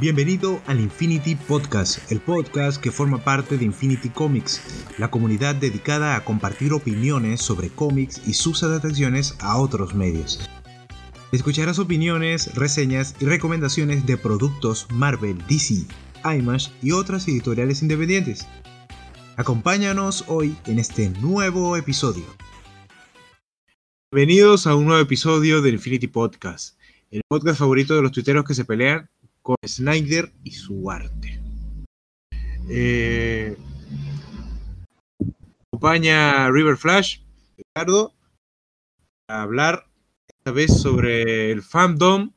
Bienvenido al Infinity Podcast, el podcast que forma parte de Infinity Comics, la comunidad dedicada a compartir opiniones sobre cómics y sus adaptaciones a otros medios. Escucharás opiniones, reseñas y recomendaciones de productos Marvel, DC, IMAX y otras editoriales independientes. Acompáñanos hoy en este nuevo episodio. Bienvenidos a un nuevo episodio del Infinity Podcast, el podcast favorito de los tuiteros que se pelean con Snyder y su arte. Eh, acompaña River Flash, Ricardo, a hablar esta vez sobre el fandom,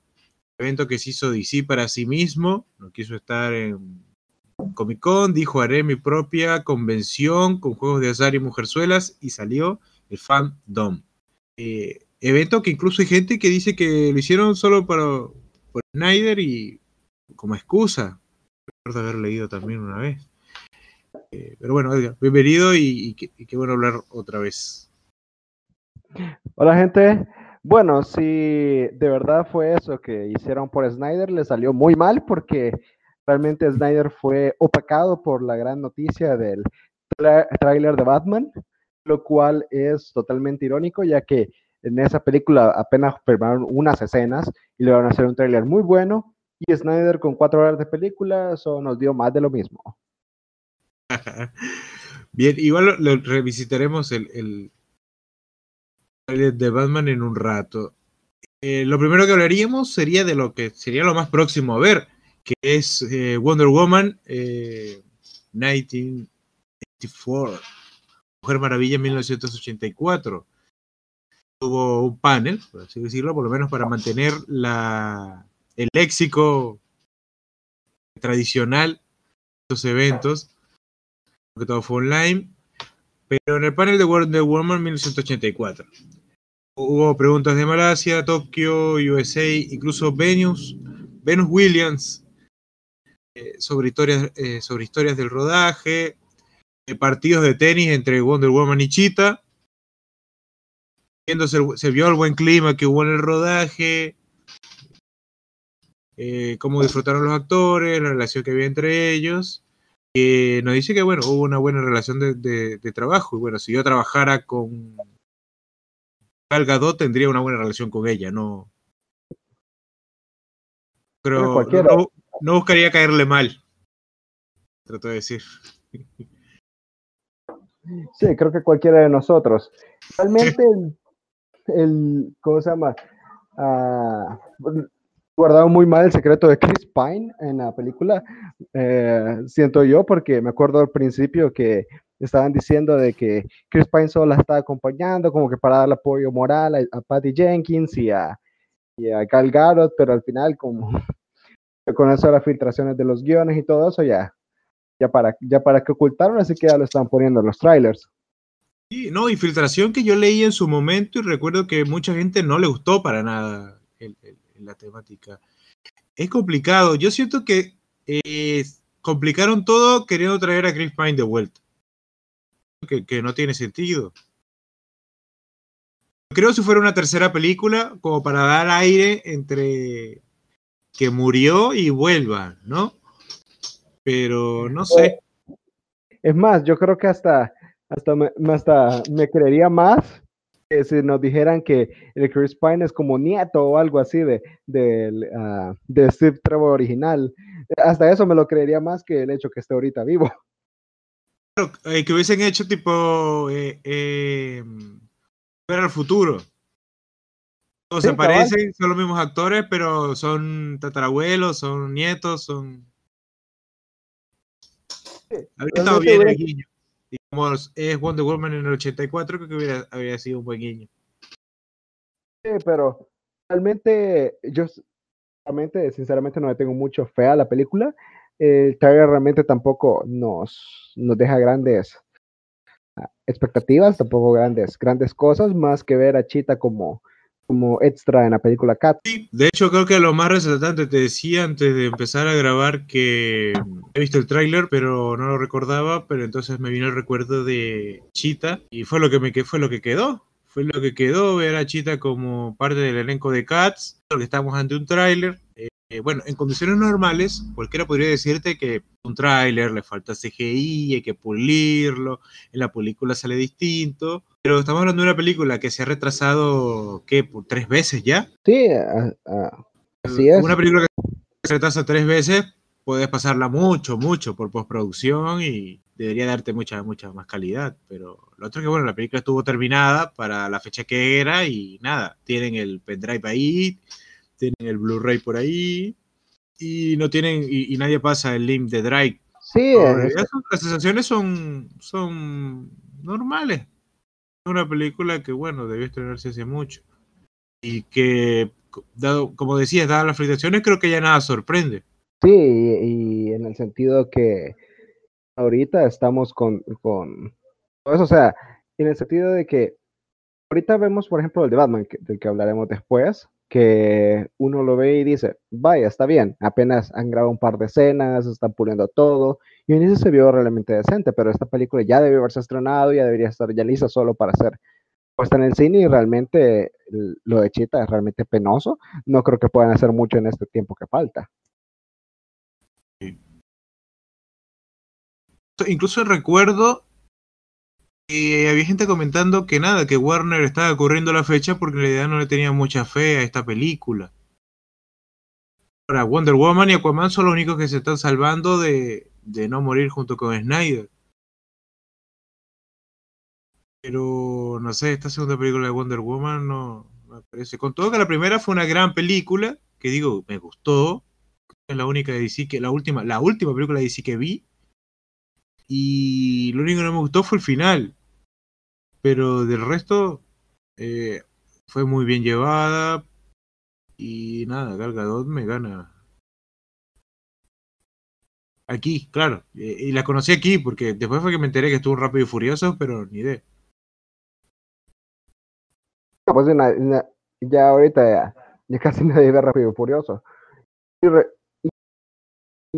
evento que se hizo DC para sí mismo, no quiso estar en Comic Con, dijo haré mi propia convención con juegos de azar y mujerzuelas y salió el fandom. Eh, evento que incluso hay gente que dice que lo hicieron solo para por Snyder y como excusa. Recuerdo haber leído también una vez. Eh, pero bueno, bienvenido y, y, qué, bueno hablar otra vez. Hola gente. Bueno, si de verdad fue eso que hicieron por Snyder, le salió muy mal porque realmente Snyder fue opacado por la gran noticia del tráiler de Batman, lo cual es totalmente irónico ya que en esa película apenas firmaron unas escenas y le van a hacer un tráiler muy bueno y Snyder con cuatro horas de película, eso nos dio más de lo mismo. Bien, igual lo, revisitaremos el, el, de Batman en un rato. Eh, lo primero que hablaríamos sería de lo que sería lo más próximo a ver, que es eh, Wonder Woman 1984, eh, Mujer Maravilla 1984. Hubo un panel, por así decirlo, por lo menos para mantener la, el léxico tradicional de estos eventos, que todo fue online, pero en el panel de Wonder Woman 1984 hubo preguntas de Malasia, Tokio, USA, incluso Venus, Venus Williams eh, sobre, historias, eh, sobre historias del rodaje, eh, partidos de tenis entre Wonder Woman y Cheetah. Se, se vio el buen clima que hubo en el rodaje, eh, cómo disfrutaron los actores, la relación que había entre ellos. que nos dice que bueno, hubo una buena relación de, trabajo. Y bueno, si yo trabajara con Gal Gadot, tendría una buena relación con ella, no. Pero no, buscaría caerle mal. Trato de decir. Sí, creo que cualquiera de nosotros. Realmente el, ¿cómo se llama? Ah, guardado muy mal el secreto de Chris Pine en la película, eh, siento yo, porque me acuerdo al principio que estaban diciendo de que Chris Pine solo la estaba acompañando como que para darle apoyo moral a, Patty Jenkins y a, y a Gal Gadot, pero al final como con eso las filtraciones de los guiones y todo eso ya, ya para, ya para que ocultaron, así que ya lo están poniendo en los trailers. Sí, no, infiltración que yo leí en su momento y recuerdo que mucha gente no le gustó para nada el la temática. Es complicado. Yo siento que eh, complicaron todo queriendo traer a Chris Pine de vuelta. Que, no tiene sentido. Creo si fuera una tercera película, como para dar aire entre que murió y vuelva, ¿no? Pero no sé. Es más, yo creo que hasta, hasta, hasta me creería más si nos dijeran que el Chris Pine es como nieto o algo así de, de, uh, de Steve Trevor original, hasta eso me lo creería más que el hecho que esté ahorita vivo. Claro, eh, que hubiesen hecho tipo eh, eh, ver al futuro. O se parecen, son los mismos actores, pero son tatarabuelos, son nietos, son. Habría estado bien digamos, es Wonder Woman en el 84, creo que hubiera, habría sido un buen guiño. Sí, pero realmente yo realmente, sinceramente no le tengo mucho fe a la película. El trailer realmente tampoco nos, nos deja grandes ah, expectativas, tampoco grandes, grandes cosas, más que ver a Chita como como extra en la película Cat. De hecho creo que lo más resaltante te decía antes de empezar a grabar que he visto el tráiler pero no lo recordaba, pero entonces me vino el recuerdo de Chita y fue lo que me fue lo que quedó. Fue lo que quedó ver a Chita como parte del elenco de Cats, porque estamos ante un tráiler. Eh, bueno, en condiciones normales, cualquiera podría decirte que un tráiler le falta CGI, hay que pulirlo, en la película sale distinto, pero estamos hablando de una película que se ha retrasado, ¿qué? ¿Por tres veces ya? Sí, así es. Una película que se retrasa tres veces, puedes pasarla mucho, mucho por postproducción y debería darte mucha, mucha más calidad, pero lo otro es que, bueno, la película estuvo terminada para la fecha que era y nada, tienen el pendrive ahí, tienen el Blu-ray por ahí y no tienen y, nadie pasa el link de Drive. Sí, las sensaciones son, son normales. Una película que, bueno, debió estrenarse hace mucho. Y que, dado, como decías, dadas las frustraciones, creo que ya nada sorprende. Sí, y, en el sentido que ahorita estamos con, con eso, o sea, en el sentido de que ahorita vemos, por ejemplo, el de Batman, del que hablaremos después, que uno lo ve y dice, vaya, está bien, apenas han grabado un par de escenas, están puliendo todo, y en inicio se vio realmente decente, pero esta película ya debió haberse estrenado, ya debería estar ya lista solo para ser puesta en el cine y realmente lo de Chita es realmente penoso. No creo que puedan hacer mucho en este tiempo que falta. Incluso recuerdo y había gente comentando que nada, que Warner estaba corriendo la fecha porque en realidad no le tenía mucha fe a esta película. Ahora, Wonder Woman y Aquaman son los únicos que se están salvando de, de no morir junto con Snyder. Pero no sé, esta segunda película de Wonder Woman no me parece. Con todo que la primera fue una gran película, que digo, me gustó. Es la única de DC que, la última, la última película de DC que vi. Y lo único que no me gustó fue el final pero del resto eh, fue muy bien llevada y nada, Gal Gadot me gana. Aquí, claro, y la conocí aquí porque después fue que me enteré que estuvo Rápido y Furioso, pero ni idea. Pues ya ahorita ya, casi nadie ve Rápido y Furioso. Y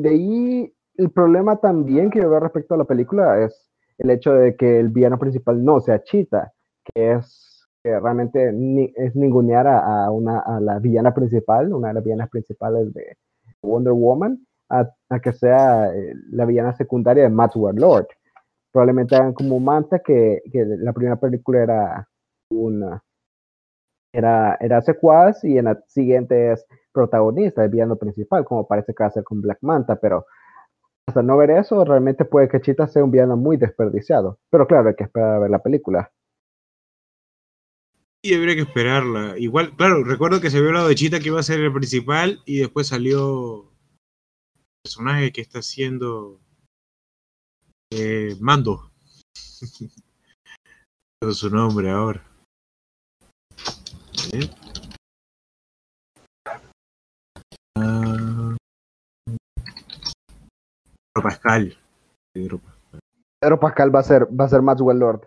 de ahí el problema también que yo veo respecto a la película es el hecho de que el villano principal no sea Chita, que es que realmente es ningunear a, una, a la villana principal, una de las villanas principales de Wonder Woman, a, que sea eh, la villana secundaria de Matt Lord. Probablemente hagan como Manta, que, que la primera película era una era, era secuaz y en la siguiente es protagonista, el villano principal, como parece que va a ser con Black Manta, pero hasta no ver eso, realmente puede que Chita sea un villano muy desperdiciado. Pero claro, hay que esperar a ver la película. Y habría que esperarla. Igual, claro, recuerdo que se vio hablado de Chita que iba a ser el principal y después salió el personaje que está haciendo eh, Mando. su nombre ahora. ¿Eh? Pascal. Pedro Pascal. va a ser, va a ser Maxwell Lord.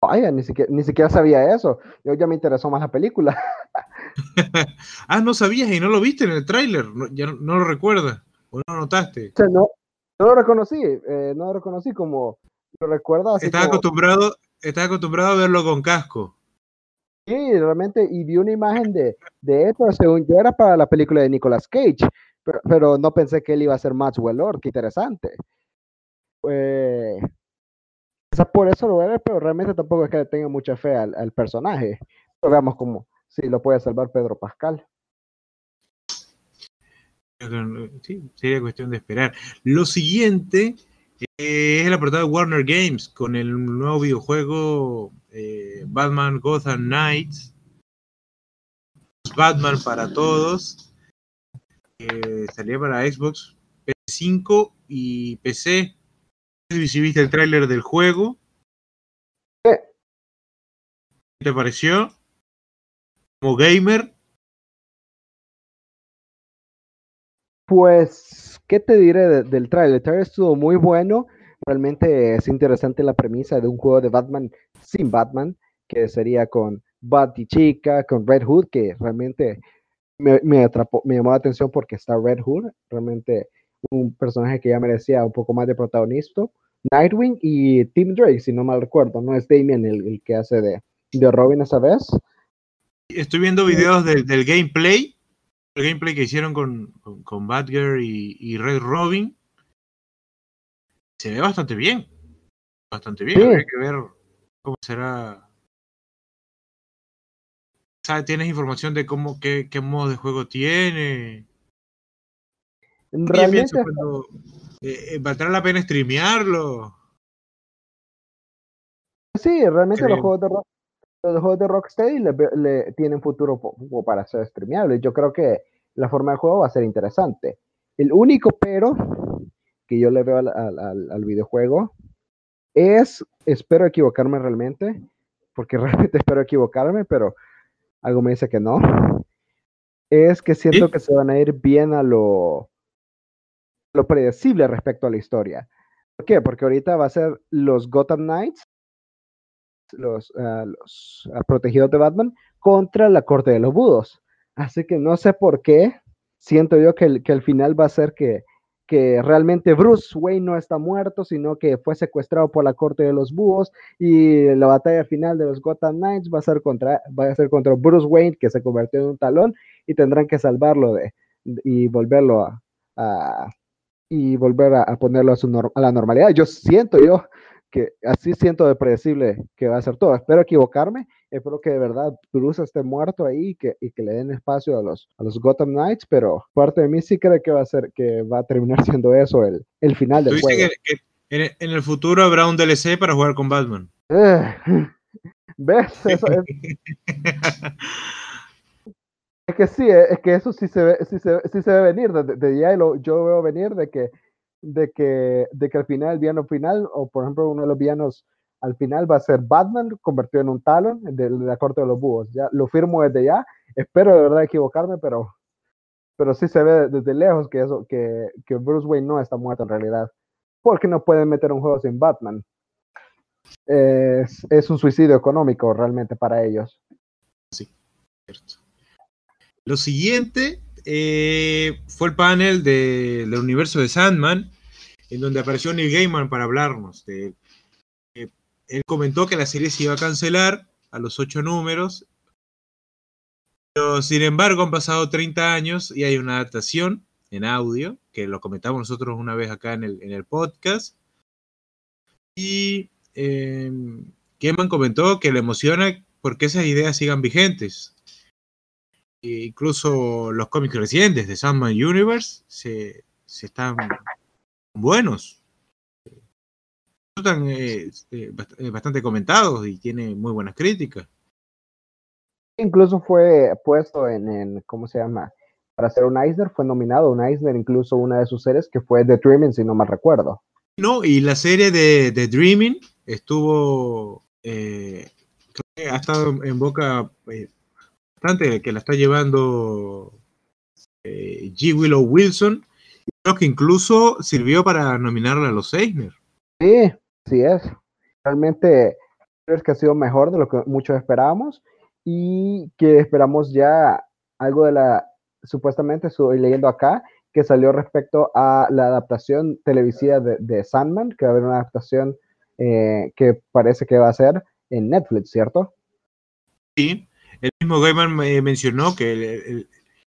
Vaya, ni siquiera, ni siquiera sabía eso. Yo ya me interesó más la película. ah, no sabías y no lo viste en el tráiler. No, ya no, lo recuerdas. ¿O no lo notaste? no, no lo reconocí. Eh, no lo reconocí como lo recuerdo estaba acostumbrado, estaba acostumbrado a verlo con casco. Sí, realmente, y vi una imagen de, de esto, según yo era para la película de Nicolas Cage, pero, no pensé que él iba a ser Maxwell Lord, qué interesante. Eh, por eso lo voy a ver, pero realmente tampoco es que le tenga mucha fe al, personaje. Pero veamos cómo si lo puede salvar Pedro Pascal. Sí, sería cuestión de esperar. Lo siguiente eh, es el apartado de Warner Games con el nuevo videojuego eh, Batman Gotham Knights. Batman para todos eh, salía para Xbox, PS5 y PC. No sé si viste el tráiler del juego. ¿Qué te pareció? Como gamer. Pues, ¿qué te diré del tráiler? El tráiler estuvo muy bueno. Realmente es interesante la premisa de un juego de Batman sin Batman, que sería con Chica, con Red Hood, que realmente me, atrapó, me llamó la atención porque está Red Hood, realmente un personaje que ya merecía un poco más de protagonista. Nightwing y Tim Drake, si no mal recuerdo, no es Damien el, que hace de, de Robin esa vez. Estoy viendo videos del, gameplay el gameplay que hicieron con, con, con Batgirl y, y, Red Robin se ve bastante bien. Bastante bien. Sí. Hay que ver cómo será. ¿Sabes? ¿Tienes información de cómo, qué, qué modo de juego tiene? Realmente. Cuando, eh, ¿Valdrá la pena streamearlo? Sí, realmente los juegos de rock, los juegos de Rocksteady le, le tienen futuro para ser streameables. Yo creo que la forma de juego va a ser interesante. El único pero que yo le veo al, al, al videojuego es, espero equivocarme realmente, porque realmente espero equivocarme, pero algo me dice que no, es que siento ¿Sí? que se van a ir bien a lo, lo predecible respecto a la historia. ¿Por qué? Porque ahorita va a ser los Gotham Knights, los, uh, los uh, protegidos de Batman, contra la Corte de los Budos. Así que no sé por qué, siento yo que el, que el final va a ser que, que realmente Bruce Wayne no está muerto, sino que fue secuestrado por la Corte de los Búhos y la batalla final de los Gotham Knights va a ser contra, va a ser contra Bruce Wayne, que se convirtió en un talón, y tendrán que salvarlo de, y volverlo a, a y volver a, ponerlo a, su a la normalidad. Yo siento yo que así siento de predecible que va a ser todo. Espero equivocarme, espero que de verdad Bruce esté muerto ahí y que, y que le den espacio a los, a los Gotham Knights, pero parte de mí sí cree que va a ser, que va a terminar siendo eso el, el final del juego. Que, que en, en, el futuro habrá un DLC para jugar con Batman. Eh, ¿Ves? Eso es... es que sí, es que eso sí se ve, sí se, sí se ve venir, de, de ya lo, yo veo venir de que de que, de que al final, el villano final, o por ejemplo, uno de los villanos al final va a ser Batman convertido en un talón de, de la corte de los búhos. Ya lo firmo desde ya. Espero de verdad equivocarme, pero, pero sí se ve desde lejos que, eso, que, que Bruce Wayne no está muerto en realidad. Porque no pueden meter un juego sin Batman. Es, es un suicidio económico realmente para ellos. Sí, cierto. Lo siguiente eh, fue el panel de, del universo de Sandman, en donde apareció Neil Gaiman para hablarnos. De, eh, él comentó que la serie se iba a cancelar a los ocho números, pero sin embargo han pasado 30 años y hay una adaptación en audio, que lo comentamos nosotros una vez acá en el, en el podcast. Y eh, Gaiman comentó que le emociona porque esas ideas sigan vigentes incluso los cómics recientes de Sandman Universe se, se están buenos. Están eh, bastante comentados y tiene muy buenas críticas. Incluso fue puesto en, en, ¿cómo se llama? Para ser un Eisner, fue nominado un Eisner, incluso una de sus series que fue The Dreaming, si no mal recuerdo. No, y la serie de The Dreaming estuvo, eh, ha estado en boca eh, bastante que la está llevando eh, G. Willow Wilson. Creo que incluso sirvió para nominarla a los Eisner. Sí, sí es. Realmente creo que ha sido mejor de lo que muchos esperábamos y que esperamos ya algo de la, supuestamente estoy leyendo acá, que salió respecto a la adaptación televisiva de, de Sandman, que va a haber una adaptación eh, que parece que va a ser en Netflix, ¿cierto? Sí, el mismo Gaiman me mencionó que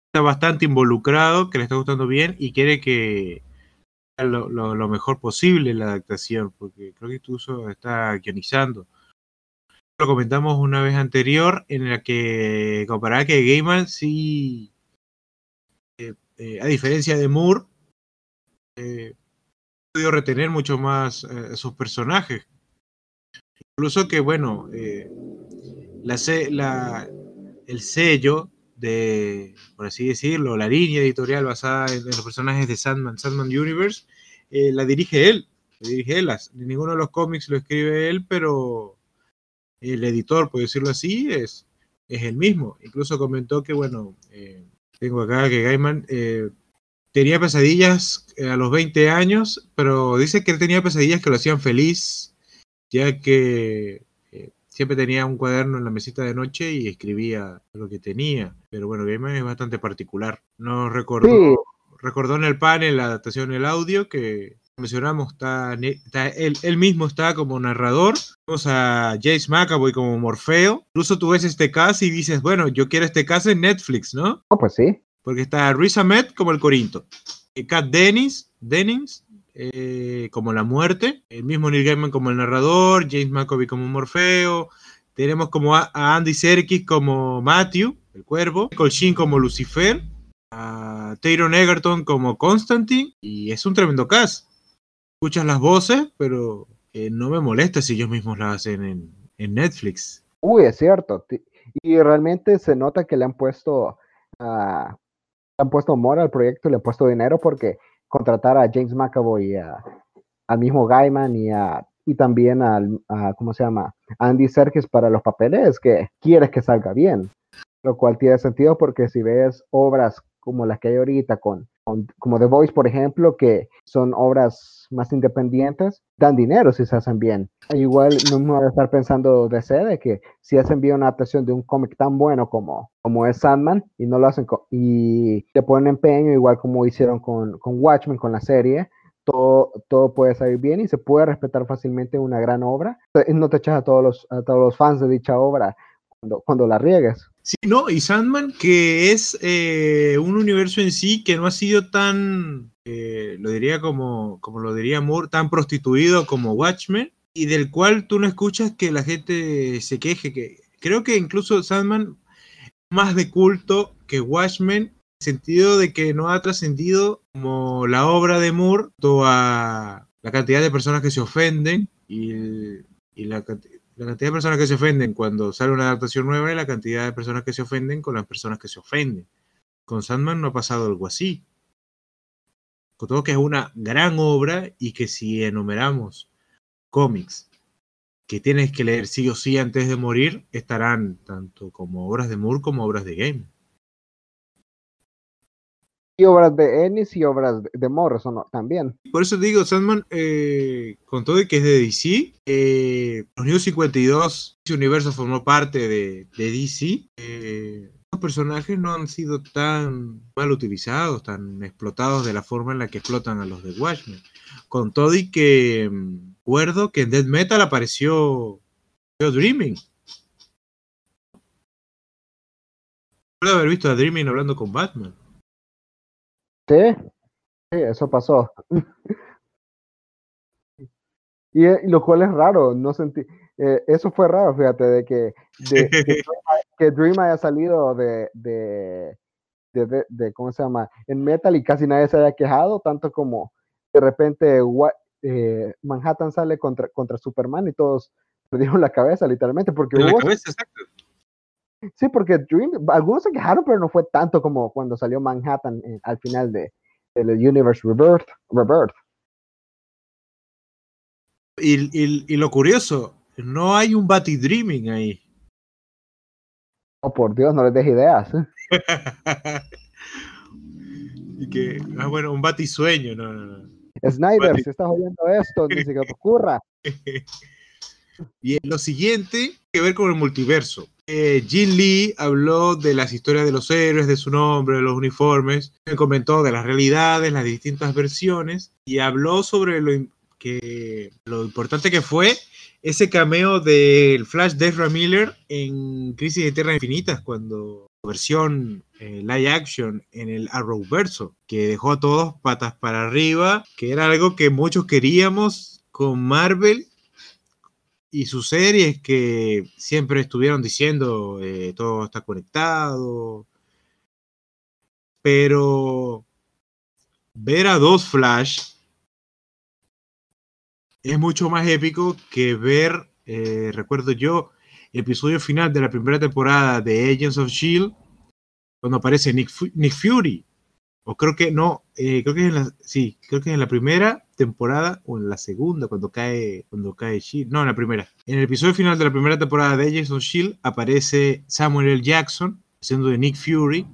está bastante involucrado, que le está gustando bien y quiere que lo, lo, mejor posible la adaptación, porque creo que incluso está guionizando. Lo comentamos una vez anterior en la que comparaba que Gaiman sí, eh, eh, a diferencia de Moore, eh, podido retener mucho más eh, sus personajes. Incluso que, bueno, la, la, el sello de, por así decirlo, la línea editorial basada en, los personajes de Sandman, Sandman Universe, eh, la dirige él. La dirige él. Las, ninguno de los cómics lo escribe él, pero el editor, por decirlo así, es, es el mismo. Incluso comentó que, bueno, eh, tengo acá que Gaiman eh, tenía pesadillas a los 20 años, pero dice que él tenía pesadillas que lo hacían feliz, ya que siempre tenía un cuaderno en la mesita de noche y escribía lo que tenía. Pero bueno, Gaiman es bastante particular. Nos recordó, sí. recordó en el panel la adaptación del audio que mencionamos, está, está él, él, mismo está como narrador. Vamos a Jace McAvoy como Morfeo. Incluso tú ves este caso y dices, bueno, yo quiero este caso en Netflix, ¿no? Oh, pues sí. porque está Riz Ahmed como el Corinto, Kat Dennis, Dennings eh, como la muerte, el mismo Neil Gaiman como el narrador, James McAvoy como Morfeo, tenemos como a, Andy Serkis como Matthew, el cuervo, Colchin como Lucifer, a Taron Egerton como Constantine, y es un tremendo cast. Escuchas las voces, pero no me molesta si ellos mismos las hacen en, Netflix. Uy, es cierto. Y realmente se nota que le han puesto, uh, han puesto amor al proyecto, le han puesto dinero porque contratar a James McAvoy y al mismo Gaiman y, a, y también al, a, ¿cómo se llama? Andy Serkis para los papeles que quieres que salga bien. Lo cual tiene sentido porque si ves obras como las que hay ahorita con, como The Voice, por ejemplo, que son obras más independientes, dan dinero si se hacen bien. Igual no me voy a estar pensando de de que si hacen bien una adaptación de un cómic tan bueno como, como es Sandman y no lo hacen y te ponen empeño, igual como hicieron con, con Watchmen, con la serie, todo, todo, puede salir bien y se puede respetar fácilmente una gran obra. No te echas a todos los, a todos los fans de dicha obra cuando, cuando la riegues. Sí, no, y Sandman, que es eh, un universo en sí que no ha sido tan, eh, lo diría como, como lo diría Moore, tan prostituido como Watchmen, y del cual tú no escuchas que la gente se queje. Que, creo que incluso Sandman más de culto que Watchmen, en el sentido de que no ha trascendido como la obra de Moore, toda la cantidad de personas que se ofenden y, y la, la cantidad de personas que se ofenden cuando sale una adaptación nueva y la cantidad de personas que se ofenden con las personas que se ofenden. Con Sandman no ha pasado algo así. Con todo que es una gran obra y que si enumeramos cómics que tienes que leer sí o sí antes de morir, estarán tanto como obras de Moore como obras de Game y obras de Ennis y obras de Morrison también. Por eso digo, Sandman, eh, con todo y que es de DC, eh, los New 52, ese universo formó parte de, DC. Eh, los personajes no han sido tan mal utilizados, tan explotados de la forma en la que explotan a los de Watchmen. Con todo y que mm, recuerdo que en Dead Metal apareció Dreaming. Recuerdo haber visto a Dreaming hablando con Batman. Sí, eso pasó. y, lo cual es raro, no sentí, eh, eso fue raro, fíjate, de que, que Dream haya salido de, de, de, ¿cómo se llama? En Metal y casi nadie se haya quejado, tanto como de repente eh, Manhattan sale contra, contra Superman y todos perdieron la cabeza, literalmente, porque cabeza. Sí, porque Dream, algunos se quejaron, pero no fue tanto como cuando salió Manhattan eh, al final de, el Universe Rebirth. Rebirth. Y, y, lo curioso, no hay un Batty Dreaming ahí. Oh, por Dios, no les des ideas. y que, ah, bueno, un Batty sueño, no, no, no. Snyder, si estás oyendo esto, ni siquiera te ocurra. Bien, lo siguiente, que ver con el multiverso. Eh, Jin Lee habló de las historias de los héroes, de su nombre, de los uniformes, comentó de las realidades, las distintas versiones y habló sobre lo, que, lo importante que fue ese cameo del Flash de Ezra Miller en Crisis de Tierra Infinitas, cuando versión eh, live action en el Arrowverso, que dejó a todos patas para arriba, que era algo que muchos queríamos con Marvel y sus series que siempre estuvieron diciendo eh, todo está conectado. Pero ver a dos Flash es mucho más épico que ver, eh, recuerdo yo, el episodio final de la primera temporada de Agents of Shield, cuando aparece Nick, Nick Fury o creo que no, eh, creo que es en la, sí, creo que en la primera temporada o en la segunda, cuando cae, cuando cae Shield, no, en la primera. En el episodio final de la primera temporada de Agents of Shield aparece Samuel L. Jackson, siendo de Nick Fury,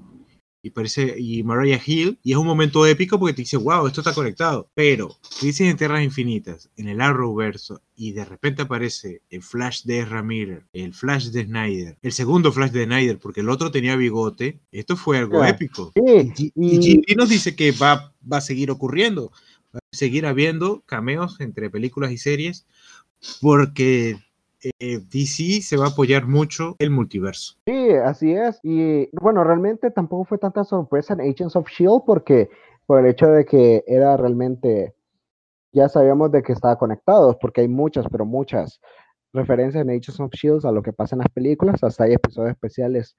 y parece y Mariah Hill y es un momento épico porque te dice wow esto está conectado pero dices en Tierras Infinitas en el Arrowverso y de repente aparece el Flash de Ezra Miller el Flash de Snyder el segundo Flash de Snyder porque el otro tenía bigote esto fue algo épico. Y, y, nos dice que va, va a seguir ocurriendo seguir habiendo cameos entre películas y series porque eh, DC se va a apoyar mucho el multiverso. Sí, así es. Y bueno, realmente tampoco fue tanta sorpresa en Agents of Shield porque por el hecho de que era realmente, ya sabíamos de que estaba conectados, porque hay muchas, pero muchas referencias en Agents of Shield a lo que pasa en las películas, hasta hay episodios especiales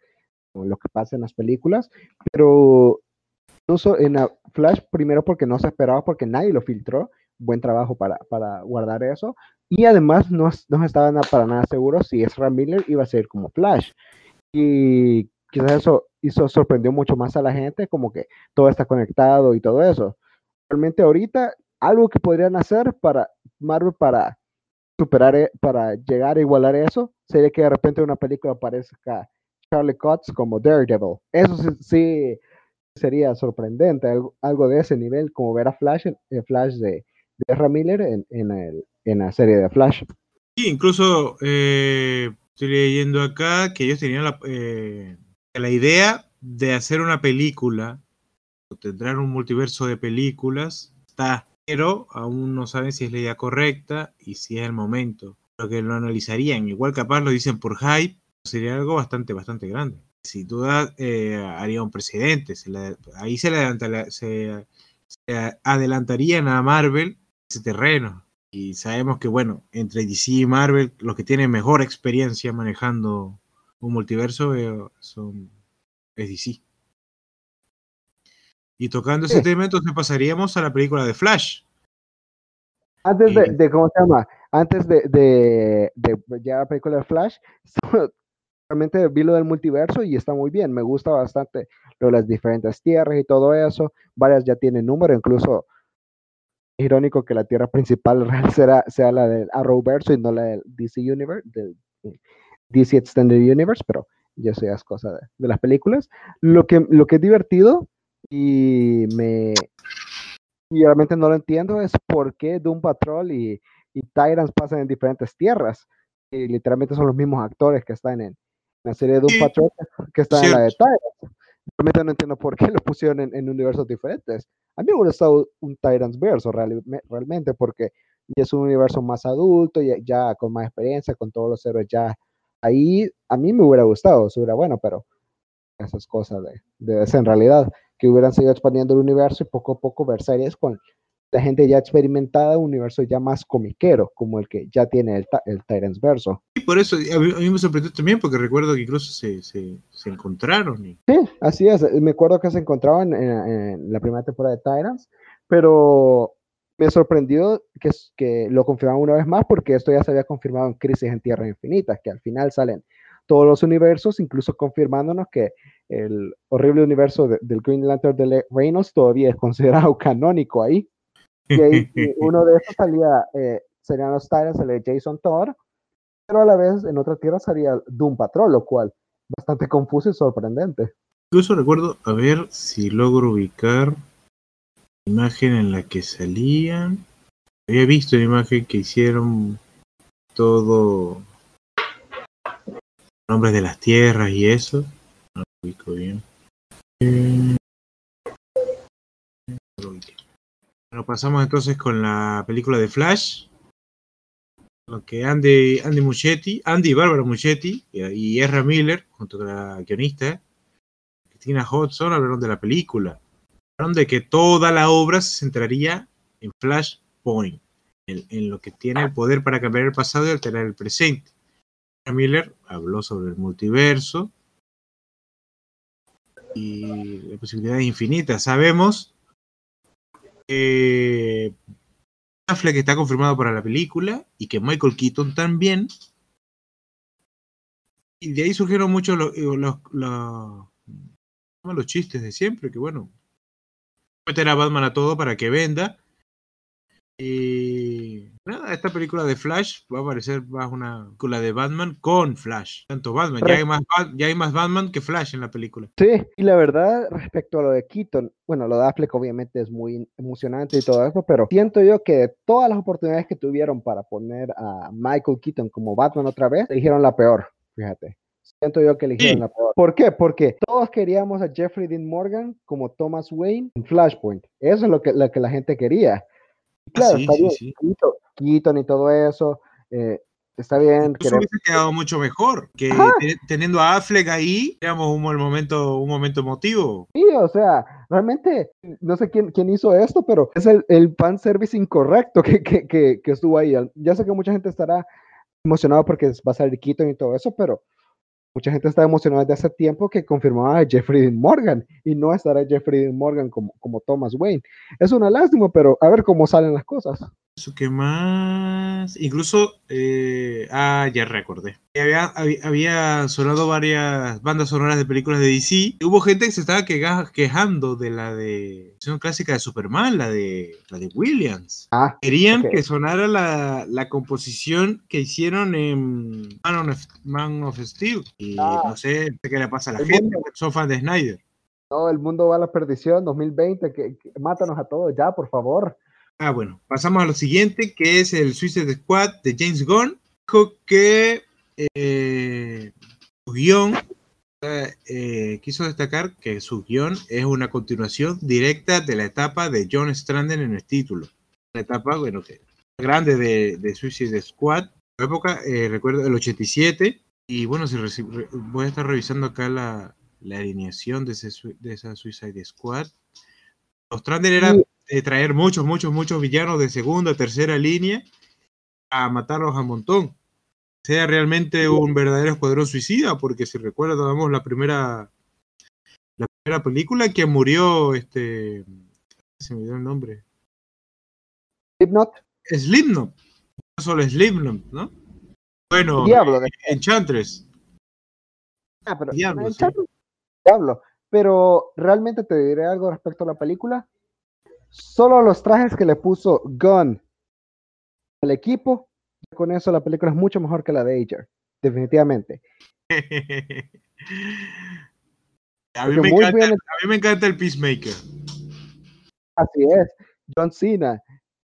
con lo que pasa en las películas, pero en Flash, primero porque no se esperaba, porque nadie lo filtró, buen trabajo para, para guardar eso, y además no, no estaban para nada seguros si Ezra Miller iba a ser como Flash. Y quizás eso hizo, sorprendió mucho más a la gente, como que todo está conectado y todo eso. Realmente ahorita, algo que podrían hacer para Marvel para superar, e, para llegar a igualar eso, sería que de repente una película aparezca Charlie Cox como Daredevil. Eso sí, sería sorprendente, algo, de ese nivel, como ver a Flash, el Flash de, de Ezra Miller en, en el en la serie de Flash. Sí, incluso eh, estoy leyendo acá que ellos tenían la, eh, la idea de hacer una película, tendrán un multiverso de películas, está, pero aún no saben si es la idea correcta y si es el momento. Lo que lo analizarían, igual capaz lo dicen por hype, sería algo bastante, bastante grande. Sin duda eh, haría un precedente, ahí se, le se, se adelantarían a Marvel ese terreno y sabemos que, bueno, entre DC y Marvel, los que tienen mejor experiencia manejando un multiverso eh, son, es DC. Y tocando ese tema, entonces pasaríamos a la película de Flash. Antes de, ¿cómo se llama? Antes de, de, de ya la película de Flash, realmente vi lo del multiverso y está muy bien. Me gusta bastante lo de las diferentes tierras y todo eso. Varias ya tienen número, incluso irónico que la tierra principal real sea la del Arrowverse y no la del DC Universe, del DC Extended Universe, pero ya sea es cosa de, las películas. Lo que, lo que es divertido y me y realmente no lo entiendo es por qué Doom Patrol y, y Tyrants pasan en diferentes tierras. Y literalmente son los mismos actores que están en, la serie de Doom Patrol que están en la de Tyrants. Realmente no entiendo por qué lo pusieron en, en universos diferentes. A mí me hubiera gustado un Titans Verso realmente porque es un universo más adulto, ya, ya, con más experiencia, con todos los héroes ya ahí. A mí me hubiera gustado, eso hubiera bueno, pero esas cosas de, de en realidad, que hubieran seguido expandiendo el universo y poco a poco ver series con la gente ya experimentada, un universo ya más comiquero, como el que ya tiene el, el Titans Verso. Y por eso a mí, me sorprendió también, porque recuerdo que incluso se, se, se encontraron. Y... Sí, así es. Me acuerdo que se encontraban en, la primera temporada de Titans, pero me sorprendió que, que lo confirmaron una vez más, porque esto ya se había confirmado en Crisis en Tierra Infinita, que al final salen todos los universos, incluso confirmándonos que el horrible universo del Green Lantern de Reynolds todavía es considerado canónico ahí. Y, uno de esos salía, eh, serían los Titans, el de Jason Todd, pero a la vez en otra tierra salía Doom Patrol, lo cual bastante confuso y sorprendente. Incluso recuerdo, a ver si logro ubicar la imagen en la que salían. Había visto la imagen que hicieron todo nombres de las tierras y eso. No lo ubico bien. Eh, bueno, pasamos entonces con la película de Flash. Que Andy, Andy Muschietti, Andy y Bárbara Muchetti y Ezra Miller, junto con la guionista, Christina Hodgson, hablaron de la película. Hablaron de que toda la obra se centraría en Flashpoint, en, lo que tiene el poder para cambiar el pasado y alterar el presente. Miller habló sobre el multiverso y la posibilidades infinitas. Sabemos eh, Affleck está confirmado para la película y que Michael Keaton también. Y de ahí surgieron muchos los, los, los, los chistes de siempre, que bueno, meter a Batman a todo para que venda y nada, esta película de Flash va a aparecer más una película de Batman con Flash. Tanto Batman, ya hay, más, ya hay más Batman que Flash en la película. Sí, y la verdad, respecto a lo de Keaton, bueno, lo de Affleck obviamente es muy emocionante y todo eso, pero siento yo que todas las oportunidades que tuvieron para poner a Michael Keaton como Batman otra vez, eligieron la peor, fíjate. Siento yo que eligieron la peor. ¿Por qué? Porque todos queríamos a Jeffrey Dean Morgan como Thomas Wayne en Flashpoint. Eso es lo que, lo que la gente quería. Claro, está bien, Keaton, y todo eso. Eh, está bien. Eso querer- hubiese quedado mucho mejor que Ajá. te- teniendo a Affleck ahí, digamos, un buen momento, un momento emotivo. Sí, o sea, realmente no sé quién, quién hizo esto, pero es el, el fan service incorrecto que, que, que, que estuvo ahí. Ya sé que mucha gente estará emocionado porque va a salir Keaton y todo eso, pero mucha gente está emocionada desde hace tiempo que confirmaba a Jeffrey Dean Morgan y no estará Jeffrey Dean Morgan como, como Thomas Wayne. Es una lástima, pero a ver cómo salen las cosas. Eso que más. Incluso. eh, ah, ya recordé. Había, había, había sonado varias bandas sonoras de películas de DC. Hubo gente que se estaba queja- quejando de la de. versión clásica de Superman, la de, la de Williams. Ah, Querían que sonara la, la composición que hicieron en Man of, Man of Steel. Y Ah. no sé qué le pasa a la gente, mundo. son fans de Snyder. no, el mundo va a la perdición 2020, que, que- mátanos a todos ya, por favor. Ah, bueno, pasamos a lo siguiente, que es el Suicide Squad de James Gunn. Dijo que eh, su guion, eh, quiso destacar que su guion es una continuación directa de la etapa de John Stranden en el título. La etapa, bueno, grande de, de Suicide Squad. La época, eh, recuerdo, el 87. Y bueno, si reci- re- voy a estar revisando acá la, la alineación de, ese de esa Suicide Squad. Los Stranden era. De traer muchos, muchos, muchos villanos de segunda, tercera línea a matarlos a montón. Sea realmente un verdadero escuadrón suicida, porque si recuerdamos la primera la primera película que murió este se me dio el nombre. Slipknot, Slipknot. No solo Slipknot, ¿no? Bueno, Diablo, de- Enchantress. Ah, pero Diablo, sí. Diablo. Pero realmente te diré algo respecto a la película. Solo los trajes que le puso Gunn al equipo, con eso la película es mucho mejor que la de Ager. Definitivamente. a, mí me encanta, bien- a mí me encanta el Peacemaker. Así es. John Cena.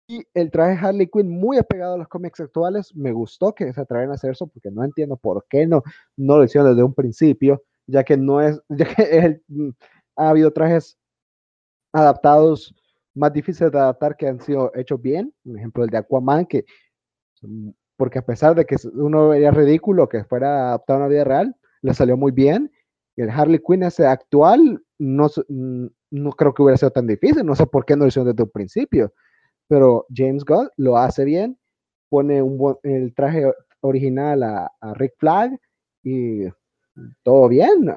Y el traje Harley Quinn muy apegado a los cómics actuales. Me gustó que se atreven a hacer eso porque no entiendo por qué no, no lo hicieron desde un principio, ya que no es, ya que el- mm, ha habido trajes adaptados más difíciles de adaptar que han sido hechos bien. Por ejemplo, el de Aquaman, que porque a pesar de que uno vería ridículo que fuera adaptado a una vida real, le salió muy bien. El Harley Quinn ese actual no, no creo que hubiera sido tan difícil. No sé por qué no lo hicieron desde un principio. Pero James Gunn lo hace bien. Pone un el traje original a, Rick Flag y todo bien.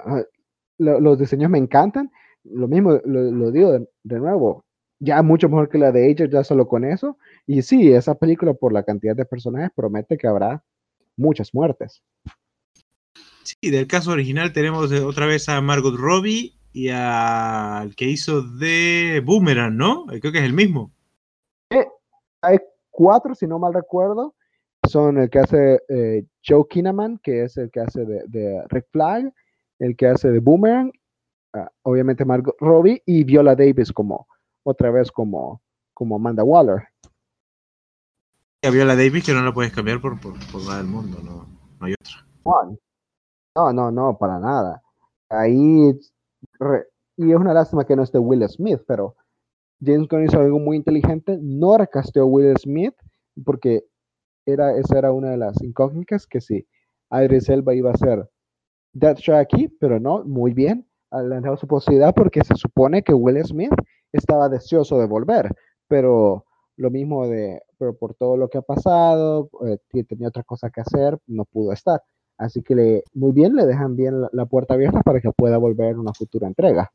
Lo- los diseños me encantan. Lo mismo lo, lo digo de nuevo. Ya mucho mejor que la de Ager, ya solo con eso. Y sí, esa película, por la cantidad de personajes, promete que habrá muchas muertes. Sí, del caso original tenemos otra vez a Margot Robbie y al que hizo de Boomerang, ¿no? Eh, Creo que es el mismo. Hay cuatro, si no mal recuerdo. Son el que hace eh, Joe Kinnaman, que es el que hace de, de Rick Flag, el que hace de Boomerang, ah, obviamente Margot Robbie y Viola Davis como otra vez como, como Amanda Waller. Y a Viola Davis que no la puedes cambiar por, por, por nada del mundo, no, no hay otra. No, no, no, para nada. Ahí, re- y es una lástima que no esté Will Smith, pero James Gunn hizo algo muy inteligente, no recasteó a Will Smith, porque era, esa era una de las incógnitas, que si Idris Elba iba a ser Deathstroke aquí, pero no, muy bien, le han dado su posibilidad porque se supone que Will Smith estaba deseoso de volver, pero lo mismo de, pero por todo lo que ha pasado, eh, tenía otra cosa que hacer, no pudo estar. Así que le, muy bien, le dejan bien la, la puerta abierta para que pueda volver en una futura entrega.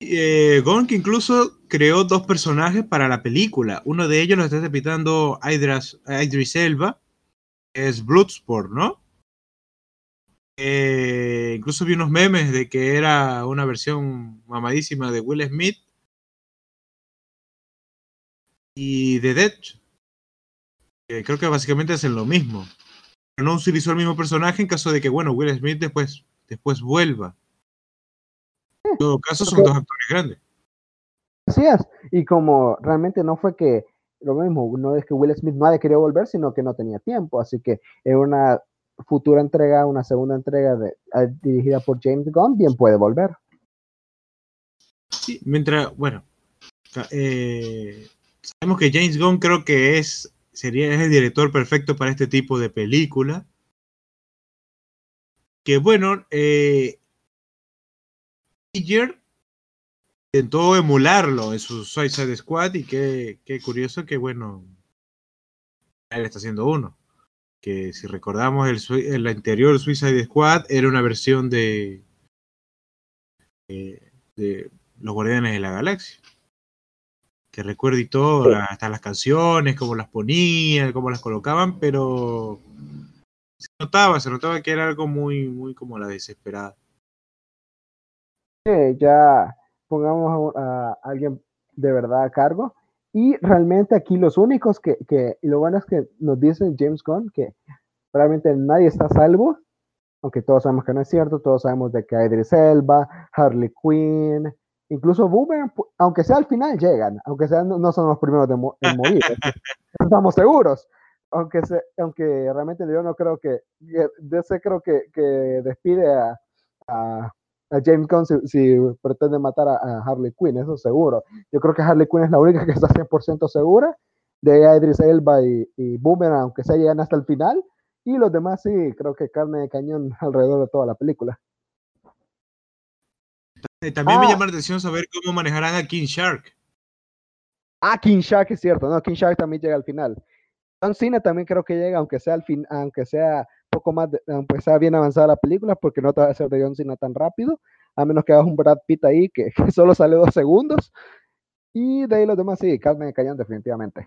Eh, Gon que incluso creó dos personajes para la película. Uno de ellos lo está interpretando Idris, Idris Elba, es Bloodsport, ¿no? Eh, incluso vi unos memes de que era una versión mamadísima de Will Smith y de Death. Eh, creo que básicamente hacen lo mismo. Pero no utilizó el mismo personaje en caso de que, bueno, Will Smith después, después vuelva. En todo caso, son dos actores grandes. Así es. Y como realmente no fue que lo mismo, no es que Will Smith no haya querido volver, sino que no tenía tiempo. Así que en una futura entrega, una segunda entrega de, dirigida por James Gunn, bien puede volver. Sí, mientras, bueno, eh, sabemos que James Gunn creo que es sería el director perfecto para este tipo de película. Que bueno, eh, intentó emularlo en su Suicide Squad y qué, qué curioso que bueno, él está haciendo uno. Que si recordamos el, el anterior Suicide Squad era una versión de, de, de los Guardianes de la Galaxia que recuerdo y todo, hasta las canciones, cómo las ponían, cómo las colocaban, pero se notaba, se notaba que era algo muy, muy como la desesperada. ya pongamos a, alguien de verdad a cargo. Y realmente aquí los únicos que, que, y lo bueno es que nos dicen James Gunn que realmente nadie está salvo, aunque todos sabemos que no es cierto, todos sabemos de que Idris Elba, Harley Quinn, Incluso Boomerang, aunque sea al final, llegan, aunque sean, no son los primeros en morir. estamos seguros. Aunque, se, aunque realmente yo no creo que, DC creo que, que despide a, a, James Gunn si, pretende matar a, Harley Quinn, eso seguro. Yo creo que Harley Quinn es la única que está 100% segura. De Idris Elba y, y Boomerang, aunque se llegan hasta el final. Y los demás sí, creo que carne de cañón alrededor de toda la película. Eh, también me ah. llama la atención saber cómo manejarán a King Shark. Ah, King Shark es cierto, no, King Shark también llega al final. John Cena también creo que llega, aunque sea al fin, aunque sea poco más, aunque sea bien avanzada la película, porque no te va a hacer de John Cena tan rápido, a menos que hagas un Brad Pitt ahí que, solo sale dos segundos. Y de ahí los demás sí, Carmen Cañón definitivamente.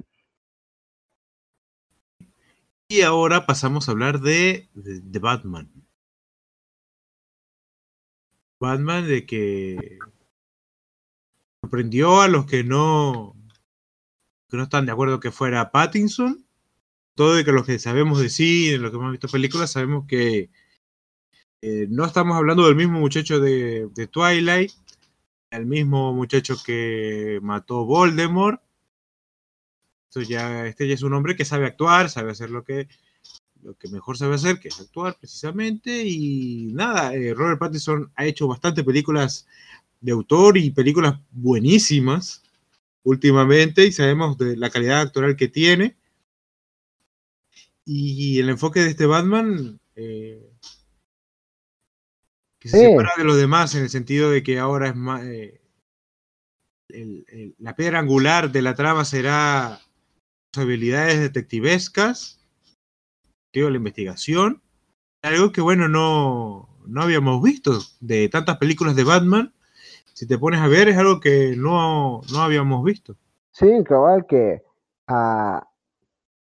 Y ahora pasamos a hablar de, de Batman. Batman de que sorprendió a los que no que no están de acuerdo que fuera Pattinson. Todo de que los que sabemos de cine, los que hemos visto películas, sabemos que eh, no estamos hablando del mismo muchacho de, Twilight, el mismo muchacho que mató Voldemort. Ya, este ya es un hombre que sabe actuar, sabe hacer lo que, lo que mejor sabe hacer, que es actuar precisamente. Y nada, eh, Robert Pattinson ha hecho bastante películas de autor y películas buenísimas últimamente y sabemos de la calidad actoral que tiene. Y el enfoque de este Batman, eh, que se separa de los demás en el sentido de que ahora es más... Eh, la piedra angular de la trama será sus habilidades detectivescas la investigación, algo que bueno, no, no habíamos visto de tantas películas de Batman. Si te pones a ver, es algo que no, no habíamos visto. Sí, cabal, que a uh,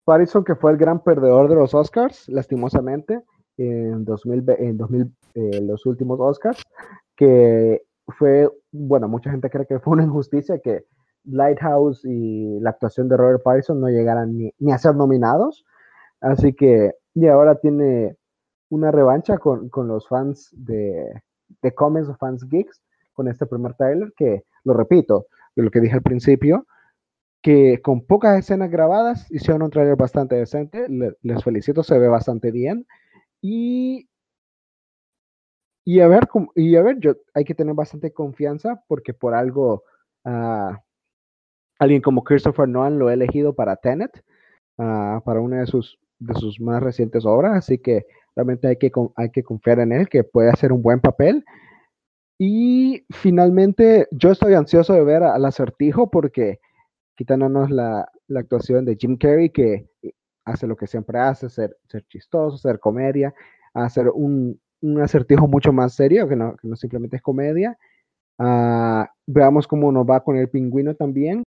Pattinson, que fue el gran perdedor de los Oscars, lastimosamente, en, 2000, en 2000, eh, los últimos Oscars, que fue, bueno, mucha gente cree que fue una injusticia que Lighthouse y la actuación de Robert Pattinson no llegaran ni, ni a ser nominados, Así que, y ahora tiene una revancha con, los fans de, de Comics o Fans Geeks con este primer trailer que, lo repito, de lo que dije al principio, que con pocas escenas grabadas hicieron un trailer bastante decente, les felicito, se ve bastante bien. Y y a ver, y a ver, yo hay que tener bastante confianza porque por algo uh, alguien como Christopher Nolan lo ha elegido para Tenet, uh, para una de sus de sus más recientes obras, así que realmente hay que, hay que confiar en él, que puede hacer un buen papel. Y finalmente, yo estoy ansioso de ver al acertijo porque quitándonos la, la actuación de Jim Carrey, que hace lo que siempre hace, ser, ser chistoso, ser comedia, hacer un, un acertijo mucho más serio, que no, que no simplemente es comedia. Uh, veamos cómo nos va con el pingüino también,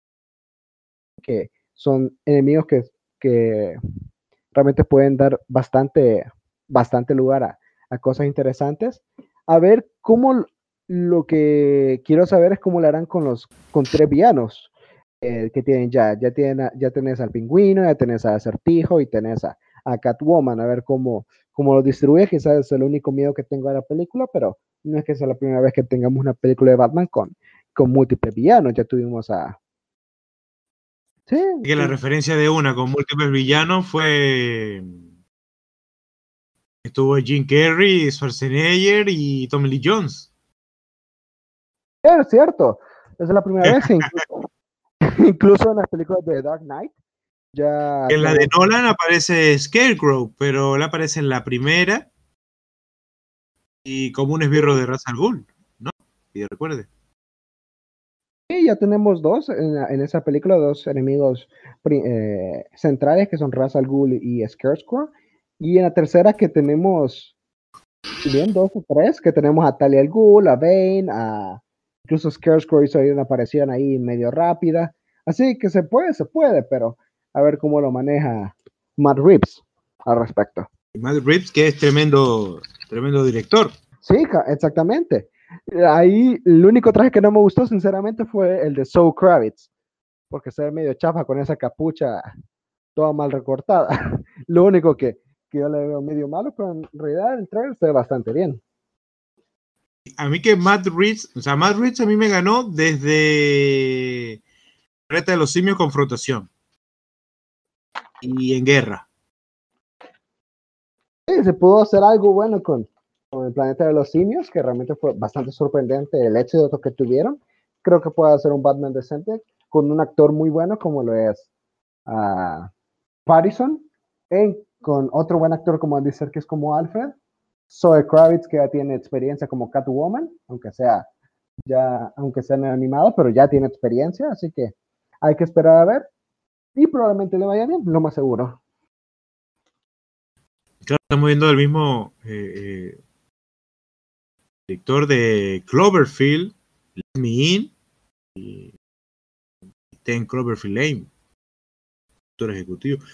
que son enemigos que, que realmente pueden dar bastante, bastante lugar a, cosas interesantes. A ver cómo lo que quiero saber es cómo lo harán con los con tres villanos eh, que tienen ya. Ya, tienen, ya tenés al pingüino, ya tenés a Acertijo y tenés a, Catwoman. A ver cómo, cómo lo distribuye. Quizás es el único miedo que tengo de la película, pero no es que sea la primera vez que tengamos una película de Batman con, con múltiples villanos. Ya tuvimos a, que la referencia de una con múltiples villanos fue. Estuvo Jim Carrey, Schwarzenegger y Tommy Lee Jones. Es cierto. Esa es la primera vez. Incluso, incluso, en las películas de Dark Knight, Ya En la de Nolan aparece Scarecrow, pero él aparece en la primera y como un esbirro de Ra's al Ghul, ¿no? Y recuerde. Ya tenemos dos en, la- en esa película, dos enemigos eh, centrales que son Ra's al Ghul y Scarecrow. Y en la tercera que tenemos, bien, dos o tres, que tenemos a Talia al Ghul, a Bane, a incluso Scarecrow hizo ahí una aparición ahí medio rápida. Así que se puede, se puede, pero a ver cómo lo maneja Matt Reeves al respecto. Matt Reeves, que es tremendo, tremendo director. Sí, exactamente. Ahí el único traje que no me gustó, sinceramente, fue el de Zoe Kravitz, porque se ve medio chafa con esa capucha toda mal recortada. Lo único que, que yo le veo medio malo, pero en realidad el trailer se ve bastante bien. A mí que Matt Reeves, o sea, Matt Reeves a mí me ganó desde Reta de los Simios Confrontación. Y en Guerra. Sí, se pudo hacer algo bueno con, el planeta de los simios, que realmente fue bastante sorprendente el éxito que tuvieron. Creo que puede hacer un Batman decente con un actor muy bueno como lo es ah, Pattinson, con otro buen actor como Andy Serkis como Alfred, Zoe Kravitz que ya tiene experiencia como Catwoman, aunque sea ya, aunque sea animado, pero ya tiene experiencia, así que hay que esperar a ver y probablemente le vaya bien, lo más seguro. Estamos viendo el mismo eh, eh, director de Cloverfield, Let Me In, y Ten Cloverfield Lane, director ejecutivo.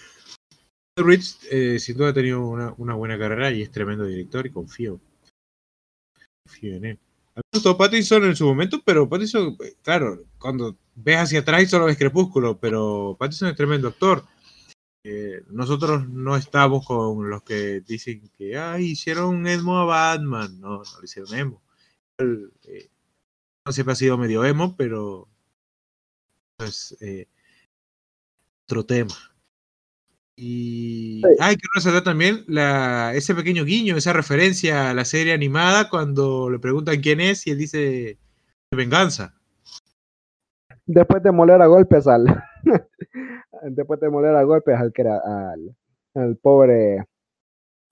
Rich eh, sin duda ha tenido una, una buena carrera y es tremendo director y confío. Confío en él. A mí me gustó Pattinson en su momento, pero Pattinson, eh, claro, cuando ves hacia atrás solo ves Crepúsculo, pero Pattinson es tremendo actor. Eh, nosotros no estamos con los que dicen que ay, hicieron emo a Batman. No, no le hicieron emo. Eh, no siempre ha sido medio emo, pero es eh, otro tema. Y Sí. hay que resaltar también la, ese pequeño guiño, esa referencia a la serie animada cuando le preguntan quién es y él dice venganza. después de moler a golpes al después de moler a golpes al que era al, al pobre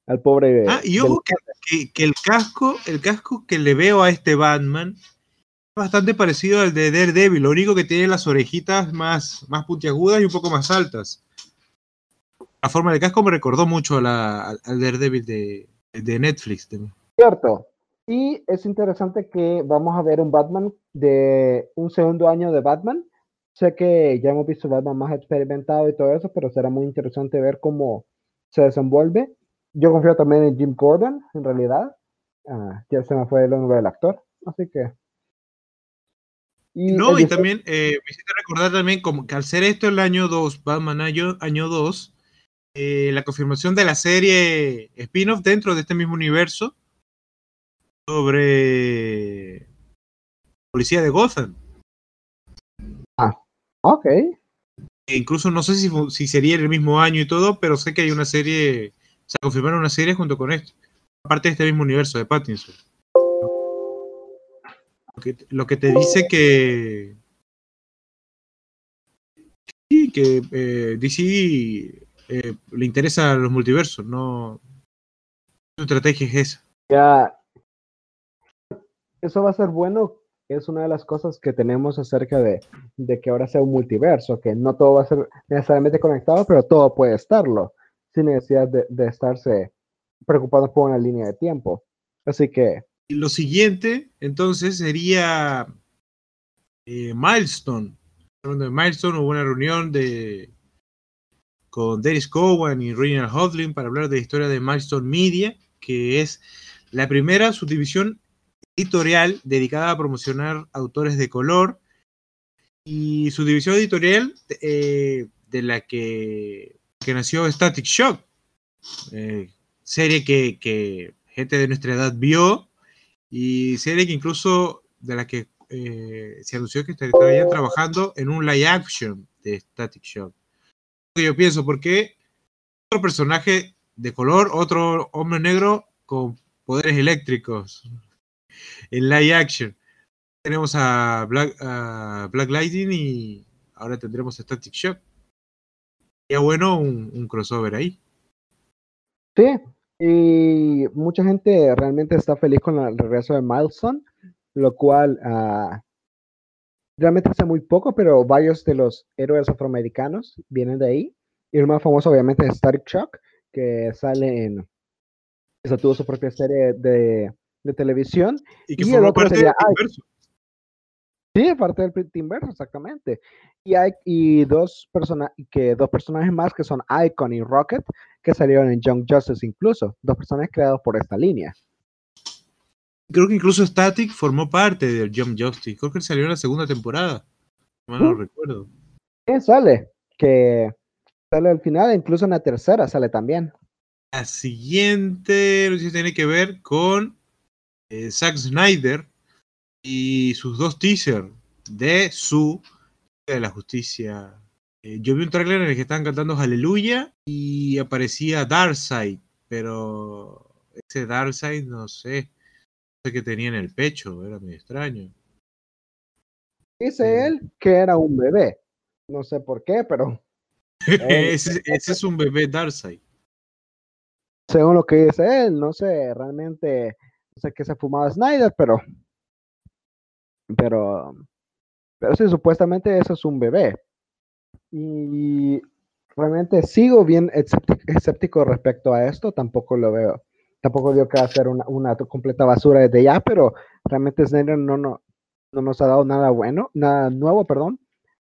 al pobre Ah, y ojo que, que- que el casco, el casco que le veo a este Batman es bastante parecido al de Daredevil, lo único que tiene las orejitas más, más puntiagudas y un poco más altas. La forma del casco me recordó mucho a la- al, al Daredevil de, de Netflix. también. cierto y es interesante que vamos a ver un Batman de un segundo año de Batman sé que ya hemos visto Batman más experimentado y todo eso pero será muy interesante ver cómo se desenvuelve. Yo confío también en Jim Gordon en realidad. Ah, ya se me fue el nombre del actor así que. Y No, y también eh, me hiciste recordar también como que al ser esto el año 2, Batman año, año 2, eh, la confirmación de la serie spin-off dentro de este mismo universo sobre Policía de Gotham. Ok E incluso no sé si, sería el mismo año y todo, pero sé que hay una serie, o sea, confirmaron una serie junto con esto, aparte de este mismo universo de Pattinson. Lo que, lo que te dice que sí, que eh, DC eh, le interesa los multiversos, no su estrategia es esa. Ya, eso va a ser bueno. Es una de las cosas que tenemos acerca de, de que ahora sea un multiverso, que no todo va a ser necesariamente conectado, pero todo puede estarlo, sin necesidad de, de estarse preocupando por una línea de tiempo. Así que, lo siguiente, entonces, sería eh, Milestone. Hablando de Milestone, hubo una reunión de con Dennis Cowan y Reginald Hodlin para hablar de la historia de Milestone Media, que es la primera subdivisión editorial dedicada a promocionar autores de color. Y su división editorial eh, de la que, que nació Static Shock, eh, serie que, que gente de nuestra edad vio y serie que incluso de la que eh, se anunció que estarían trabajando en un live action de Static Shock. Yo pienso, porque otro personaje de color, otro hombre negro con poderes eléctricos en live action. Tenemos a Black, Lightning y ahora tendremos a Static Shock. sería bueno un, un crossover ahí. Sí, y mucha gente realmente está feliz con el regreso de Milestone, lo cual ah, realmente hace muy poco, pero varios de los héroes afroamericanos vienen de ahí. Y el más famoso obviamente es Static Shock, que sale en... Eso tuvo su propia serie de, de televisión. Y que Y parte sería del Teamverso. Sí, parte del Pretty Inverso, exactamente. Y hay y dos, persona que, dos personajes más que son Icon y Rocket, que salieron en Young Justice incluso. Dos personajes creados por esta línea. Creo que incluso Static formó parte del Jump Justice. Creo que salió en la segunda temporada. No no Mm. recuerdo. Sí, sale, que sale al final, incluso en la tercera sale también. La siguiente noticia tiene que ver con eh, Zack Snyder y sus dos teasers de su de la justicia. Eh, yo vi un tráiler en el que estaban cantando Aleluya y aparecía Darkseid, pero ese Darkseid no sé, no sé qué tenía en el pecho, era muy extraño. Dice Sí. él que era un bebé. No sé por qué, pero ese, ese es un bebé Darkseid. según lo que dice él, no sé, realmente, sé qué se fumaba Snyder, pero, pero, pero sí, supuestamente eso es un bebé. Y realmente sigo bien escéptico, respecto a esto, tampoco lo veo, tampoco veo que va a ser una, una completa basura desde ya, pero realmente Snyder no, no, no nos ha dado nada bueno, nada nuevo, perdón.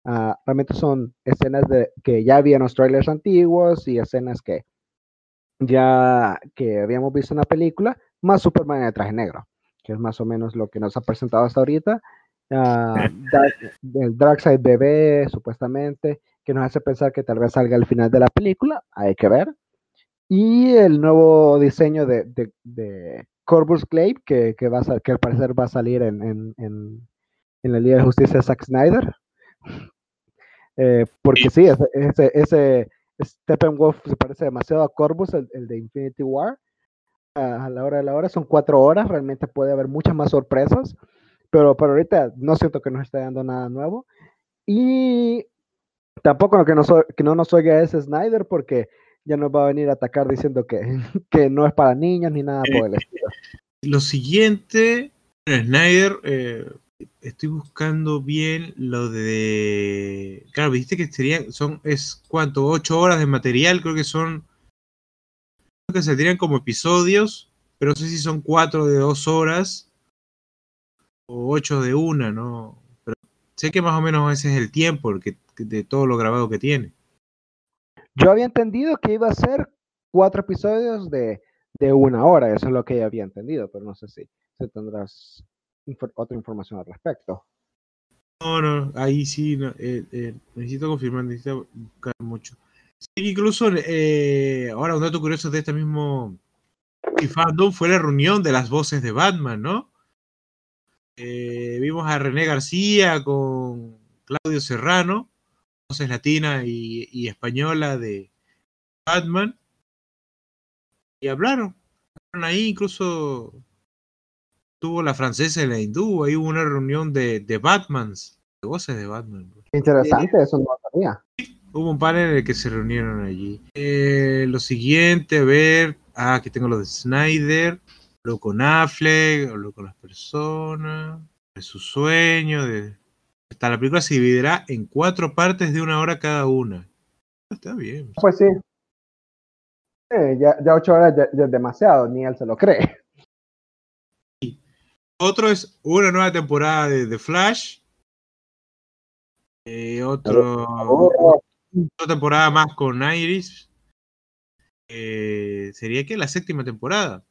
Ah, realmente son escenas de, que ya había en los trailers antiguos y escenas que ya que habíamos visto en la película, más Superman en el traje negro, que es más o menos lo que nos ha presentado hasta ahorita. Ah, Dark- el Darkseid bebé, supuestamente, que nos hace pensar que tal vez salga al final de la película, hay que ver. Y el nuevo diseño de, de, de Corvus Glaive, que, que, va a, que al parecer va a salir en, en, en, en la Liga de Justicia de Zack Snyder. Eh, porque sí, ese, ese, ese Steppenwolf se parece demasiado a Corvus, el, el de Infinity War. A, la hora de la hora son cuatro horas, realmente puede haber muchas más sorpresas, pero por ahorita no siento que nos esté dando nada nuevo. Y tampoco lo que, nos, que no nos oiga es Snyder, porque ya nos va a venir a atacar diciendo que, que no es para niños ni nada por el estilo. Lo siguiente, bueno, Snyder, eh, estoy buscando bien lo de. Claro, viste que sería, son, es cuánto, ocho horas de material, creo que son. Que se tiran como episodios, pero no sé si son cuatro de dos horas o ocho de una, ¿no? Pero sé que más o menos ese es el tiempo el que, de todo lo grabado que tiene. Yo había entendido que iba a ser cuatro episodios de, de una hora, eso es lo que yo había entendido, pero no sé si, si tendrás otra información al respecto. No, no, ahí sí, no, eh, eh, necesito confirmar, necesito buscar mucho. Sí, incluso, eh, ahora un dato curioso de este mismo fandom fue la reunión de las voces de Batman, ¿no? Eh, vimos a René García con Claudio Serrano, voces latina y, española de Batman, y hablaron. Hablaron ahí, incluso tuvo la francesa y la hindú, ahí hubo una reunión de, de Batmans, de voces de Batman. pues. Interesante, eso no lo sabía. Hubo un panel en el que se reunieron allí. Eh, lo siguiente, a ver. Ah, aquí tengo lo de Snyder. Habló con Affleck, habló con las personas. De su sueño. De... Hasta la película se dividirá en cuatro partes de una hora cada una. Está bien. Pues sí. Eh, ya, ya ocho horas ya, ya es demasiado, ni él se lo cree. Otro es una nueva temporada de The Flash. Eh, otro, Oh, otra temporada más con Iris. Eh, sería que la séptima temporada.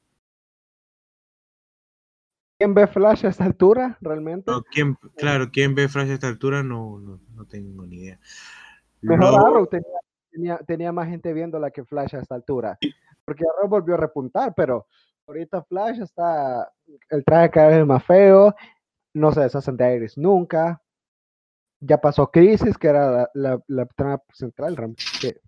¿Quién ve Flash a esta altura realmente? No, ¿quién, claro, ¿quién ve Flash a esta altura? No, no, no tengo ni idea. Mejor Arrow tenía, tenía, tenía más gente viéndola que Flash a esta altura. Porque Arrow volvió a repuntar, pero ahorita Flash está. El traje cada vez más feo. No se deshacen de Iris nunca. Ya pasó Crisis, que era la, la, la trama central. realmente.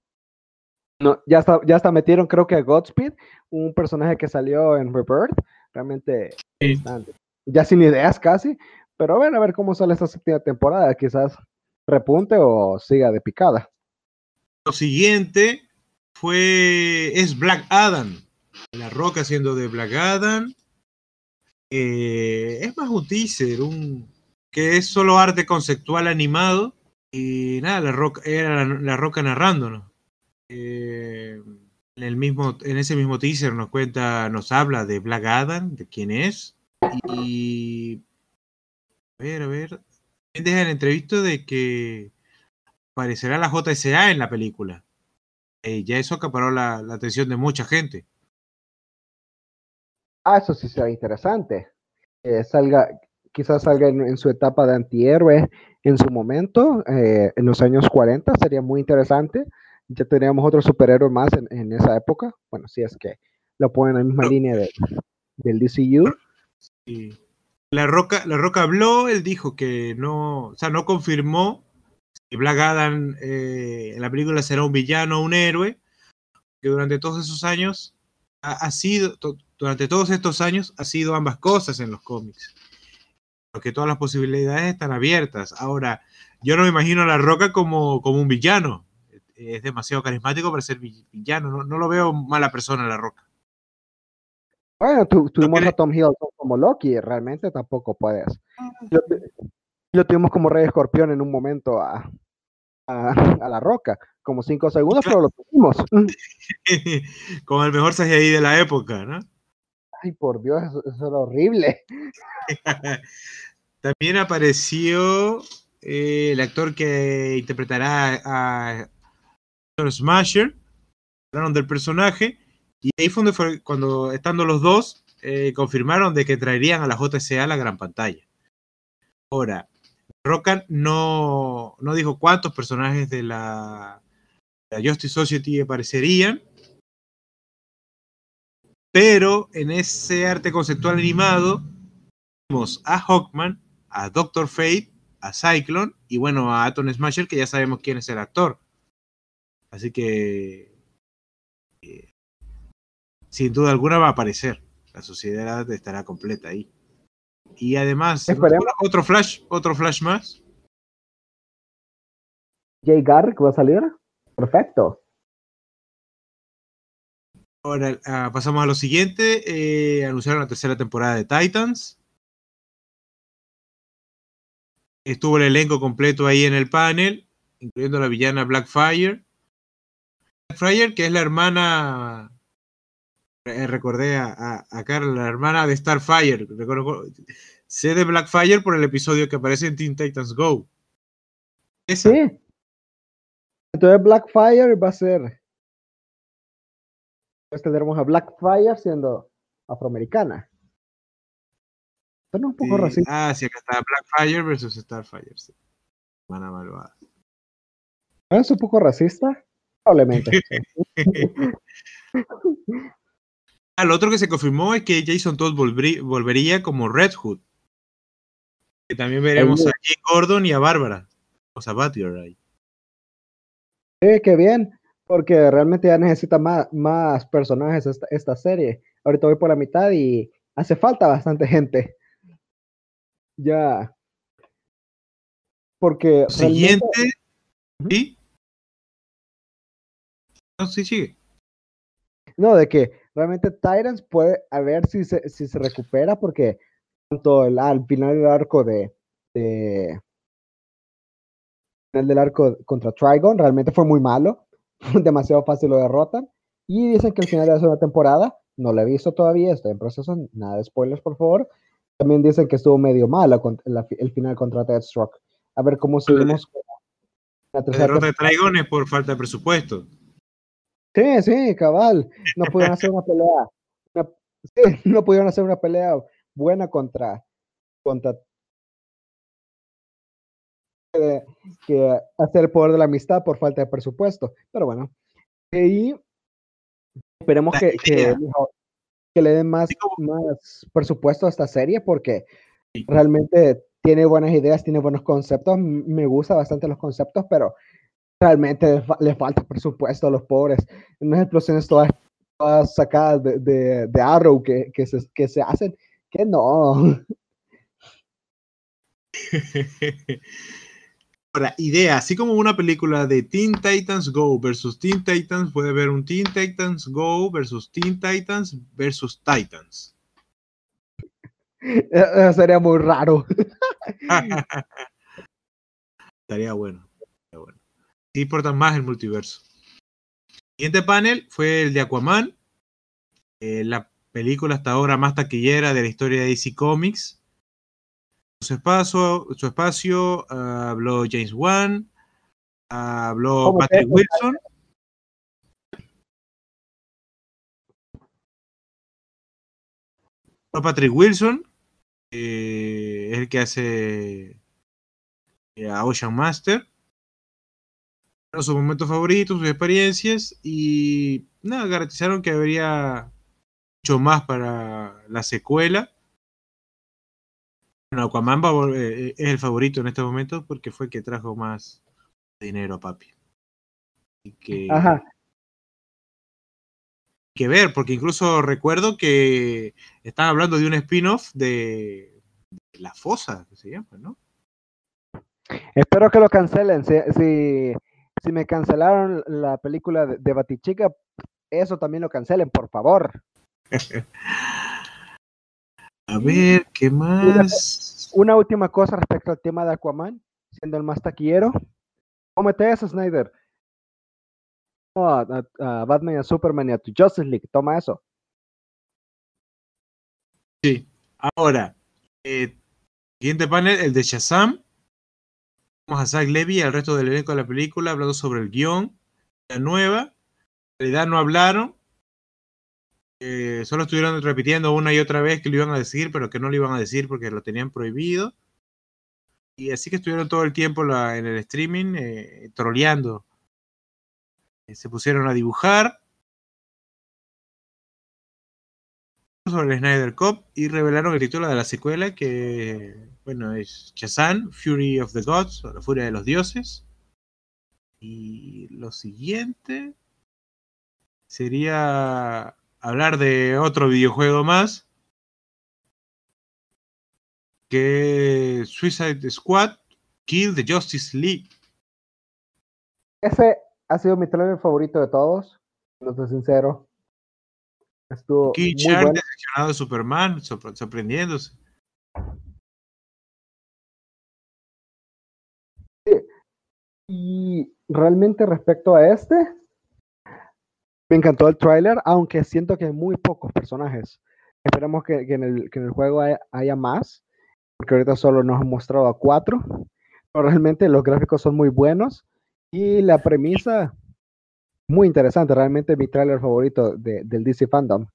No, ya está, ya hasta metieron, creo que a Godspeed, un personaje que salió en Rebirth. Realmente Sí. ya sin ideas casi. Pero bueno, a ver cómo sale esta séptima temporada. Quizás repunte o siga de picada. Lo siguiente fue. es Black Adam. La Roca haciendo de Black Adam. Eh, es más un teaser, un, que es solo arte conceptual animado. Y nada, la roca, era la, roca narrándonos. Eh, en, el mismo, en ese mismo teaser nos cuenta, nos habla de Black Adam, de quién es. Y. A ver, a ver. Deja el entrevista de que aparecerá la JSA en la película. Eh, ya eso acaparó la, la atención de mucha gente. Ah, eso sí será interesante. salga, quizás salga en, su etapa de antihéroe en su momento, eh, en los años 40, sería muy interesante. Ya teníamos otro superhéroe más en, esa época. Bueno, si es que lo ponen en la misma línea del DCU. La Roca, la Roca habló, él dijo que no, o sea, no confirmó que Black Adam eh, en la película será un villano o un héroe, que durante todos esos años ha, sido, durante todos estos años ha sido ambas cosas en los cómics. Porque todas las posibilidades están abiertas. Ahora, yo no me imagino a La Roca como, como un villano. Es demasiado carismático para ser villano. No, lo veo mala persona La Roca. Bueno, tuvimos a Tom Hiddleston como Loki, realmente tampoco puedes. Lo, lo tuvimos como Rey Escorpión en un momento a, a, La Roca como cinco segundos, pero lo tuvimos. Con el mejor CGI de la época, ¿no? Ay, por Dios, eso, era horrible. También apareció eh, el actor que interpretará a Smasher, hablaron del personaje, y ahí fue, fue cuando, estando los dos, eh, confirmaron de que traerían a la JCA a la gran pantalla. Ahora, Rocan no, no dijo cuántos personajes de la Justice Society aparecerían, pero en ese arte conceptual animado vimos a Hawkman, a Doctor Fate, a Cyclone y bueno, a Atom Smasher, que ya sabemos quién es el actor. Así que eh, sin duda alguna va a aparecer. La sociedad estará completa ahí. Y además, otro flash, otro flash más. Jay Garrick va a salir. Perfecto. Ahora ah, pasamos a lo siguiente. Eh, anunciaron la tercera temporada de Titans. Estuvo el elenco completo ahí en el panel, incluyendo la villana Blackfire. Blackfire, que es la hermana. Eh, recordé a, a, la hermana de Starfire. sé de Blackfire por el episodio que aparece en Teen Titans Go. Sí. Entonces Blackfire va a ser. Pues tendremos a Blackfire siendo afroamericana. Pero un poco racista. Ah, sí, acá está Blackfire versus Starfire. Sí. Mana malvada. ¿Es un poco racista? Probablemente. ah, lo otro que se confirmó es que Jason Todd volvería como Red Hood. Que también veremos a Jim Gordon y a Bárbara. O sea, Batgirl ahí. Sí, qué bien, porque realmente ya necesita más, más personajes esta, serie. Ahorita voy por la mitad y hace falta bastante gente. Ya. Porque. Siguiente. ¿Sí? No, sí, sigue. No, de que realmente Tyrants puede a ver si se, si se recupera, porque tanto el, al final del arco de, de del arco contra Trigon realmente fue muy malo, demasiado fácil lo derrotan. Y dicen que el final de la segunda temporada, no lo he visto todavía, estoy en proceso, nada de spoilers por favor. También dicen que estuvo medio malo el final contra Deathstroke. A ver cómo seguimos. La derrota de Trigon es por falta de presupuesto. Sí, sí, cabal. No pudieron hacer una pelea. sí, no pudieron hacer una pelea buena contra, contra que hacer el poder de la amistad por falta de presupuesto. Pero bueno, y esperemos que, que, le den más, más presupuesto a esta serie porque realmente tiene buenas ideas, tiene buenos conceptos. Me gusta bastante los conceptos, pero realmente le, falta presupuesto a los pobres. Unas explosiones todas, todas sacadas de, de, Arrow que, que, se, que se hacen, que no. Ahora, idea, así como una película de Teen Titans Go versus Teen Titans, puede haber un Teen Titans Go versus Teen Titans versus Titans. Eso sería muy raro. Estaría bueno. Estaría bueno. Sí importa más el multiverso. Siguiente panel fue el de Aquaman, eh, la película hasta ahora más taquillera de la historia de DC Comics. Su espacio, su espacio ah, habló James Wan, habló ¿Cómo Patrick Wilson. Habló Patrick Wilson, eh, es el que hace eh, a Ocean Master. Fueron sus momentos favoritos, sus experiencias y nada, garantizaron que habría mucho más para la secuela. Aquaman va a vol- eh, es el favorito en este momento porque fue el que trajo más dinero a papi. Y que, Ajá. que ver, porque incluso recuerdo que están hablando de un spin-off de, de La Fosa, que se llama, ¿no? Espero que lo cancelen. Si, si, si me cancelaron la película de, de Batichica, eso también lo cancelen, por favor. A ver, ¿qué más? Una última cosa respecto al tema de Aquaman, siendo el más taquillero. Cómete eso, Snyder. A, a- a Batman y a Superman y a tu Justice League. Toma eso. Sí. Ahora, eh, siguiente panel, el de Shazam. Vamos a Zach Levy y al resto del elenco de la película hablando sobre el guion, la nueva. En realidad no hablaron. Eh, solo estuvieron repitiendo una y otra vez que lo iban a decir, pero que no lo iban a decir porque lo tenían prohibido. Y así que estuvieron todo el tiempo en el streaming eh, troleando. Eh, se pusieron a dibujar sobre el Snyder Cup y revelaron el título de la secuela que, bueno, es Shazam, Fury of the Gods, o la furia de los dioses. Y lo siguiente sería hablar de otro videojuego más, que Suicide Squad, Kill the Justice League. Ese ha sido mi trailer favorito de todos. No soy sincero. Estuvo King muy bueno. decepcionado de Superman, sorprendiéndose. Y realmente respecto a este, me encantó el tráiler, aunque siento que hay muy pocos personajes. Esperamos que, en, el, juego haya, más, porque ahorita solo nos han mostrado a cuatro. Pero realmente los gráficos son muy buenos y la premisa muy interesante. Realmente mi tráiler favorito de- del DC Fandom.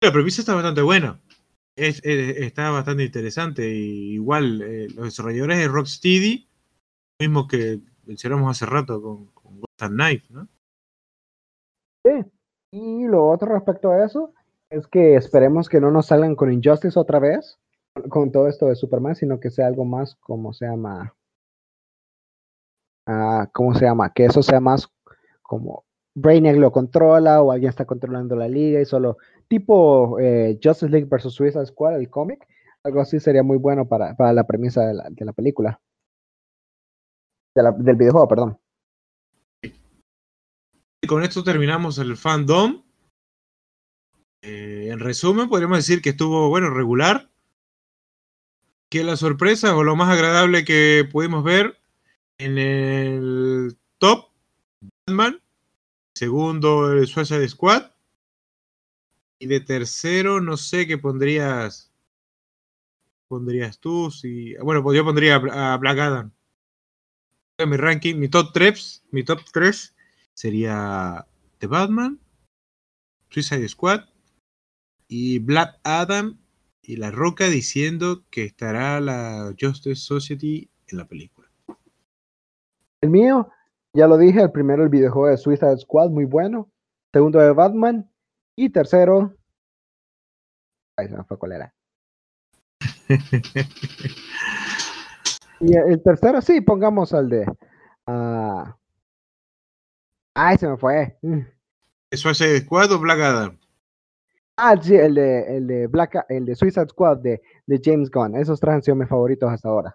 La premisa está bastante buena. Es- está bastante interesante. Y igual, eh, los desarrolladores de Rocksteady, mismo que mencionamos hace rato con, con Gotham Knife, ¿no? Y lo otro respecto a eso es que esperemos que no nos salgan con Injustice otra vez, con todo esto de Superman, sino que sea algo más, como se llama? Ah, ¿Cómo se llama? Que eso sea más como Brainiac lo controla o alguien está controlando la liga y solo tipo eh, Justice League versus Suicide Squad, el cómic. Algo así sería muy bueno para, para la premisa de la, de la película. Del videojuego, perdón. Y con esto terminamos el fandom. Eh, en resumen, podríamos decir que estuvo, bueno, regular. Que la sorpresa o lo más agradable que pudimos ver en el top, Batman. Segundo, el Suicide Squad. Y de tercero, no sé qué pondrías. Pondrías tú, si. Bueno, yo pondría a Black Adam. Mi ranking, mi top 3, mi top 3 sería The Batman, Suicide Squad y Black Adam y La Roca diciendo que estará la Justice Society en la película. El mío, ya lo dije, el primero el videojuego de Suicide Squad, muy bueno. Segundo de Batman. Y tercero. Ay, se me fue cuál era. Y el el tercero, sí, pongamos al de. ah, Ay, se me fue. Mm. Suicide Squad o Black Adam. Ah, sí, el de, el de Black, el de Suicide Squad de, de James Gunn. Esos tres han sido mis favoritos hasta ahora.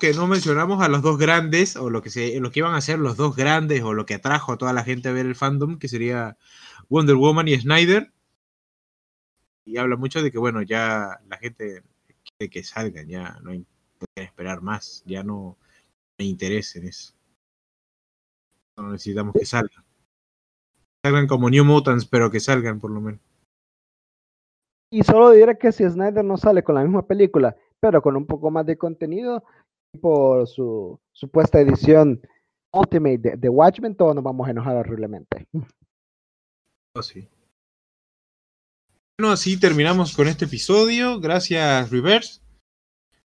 Que no mencionamos a los dos grandes, o lo que, se, lo que iban a ser los dos grandes, o lo que atrajo a toda la gente a ver el fandom, que sería Wonder Woman y Snyder. Y habla mucho de que, bueno, ya la gente quiere que salgan, ya no hay pueden esperar más, ya no me interesa en eso. No necesitamos que salgan. Salgan como New Mutants, pero que salgan por lo menos. Y solo diré que si Snyder no sale con la misma película, pero con un poco más de contenido, por su supuesta edición Ultimate de, Watchmen, todos nos vamos a enojar horriblemente. Oh, sí. Bueno, así terminamos con este episodio. Gracias, Reverse.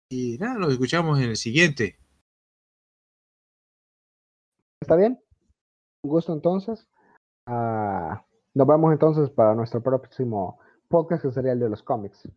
Y nada, nos escuchamos en el siguiente. ¿Está bien? Un gusto entonces. Ah, nos vemos entonces para nuestro próximo podcast que sería el de los cómics.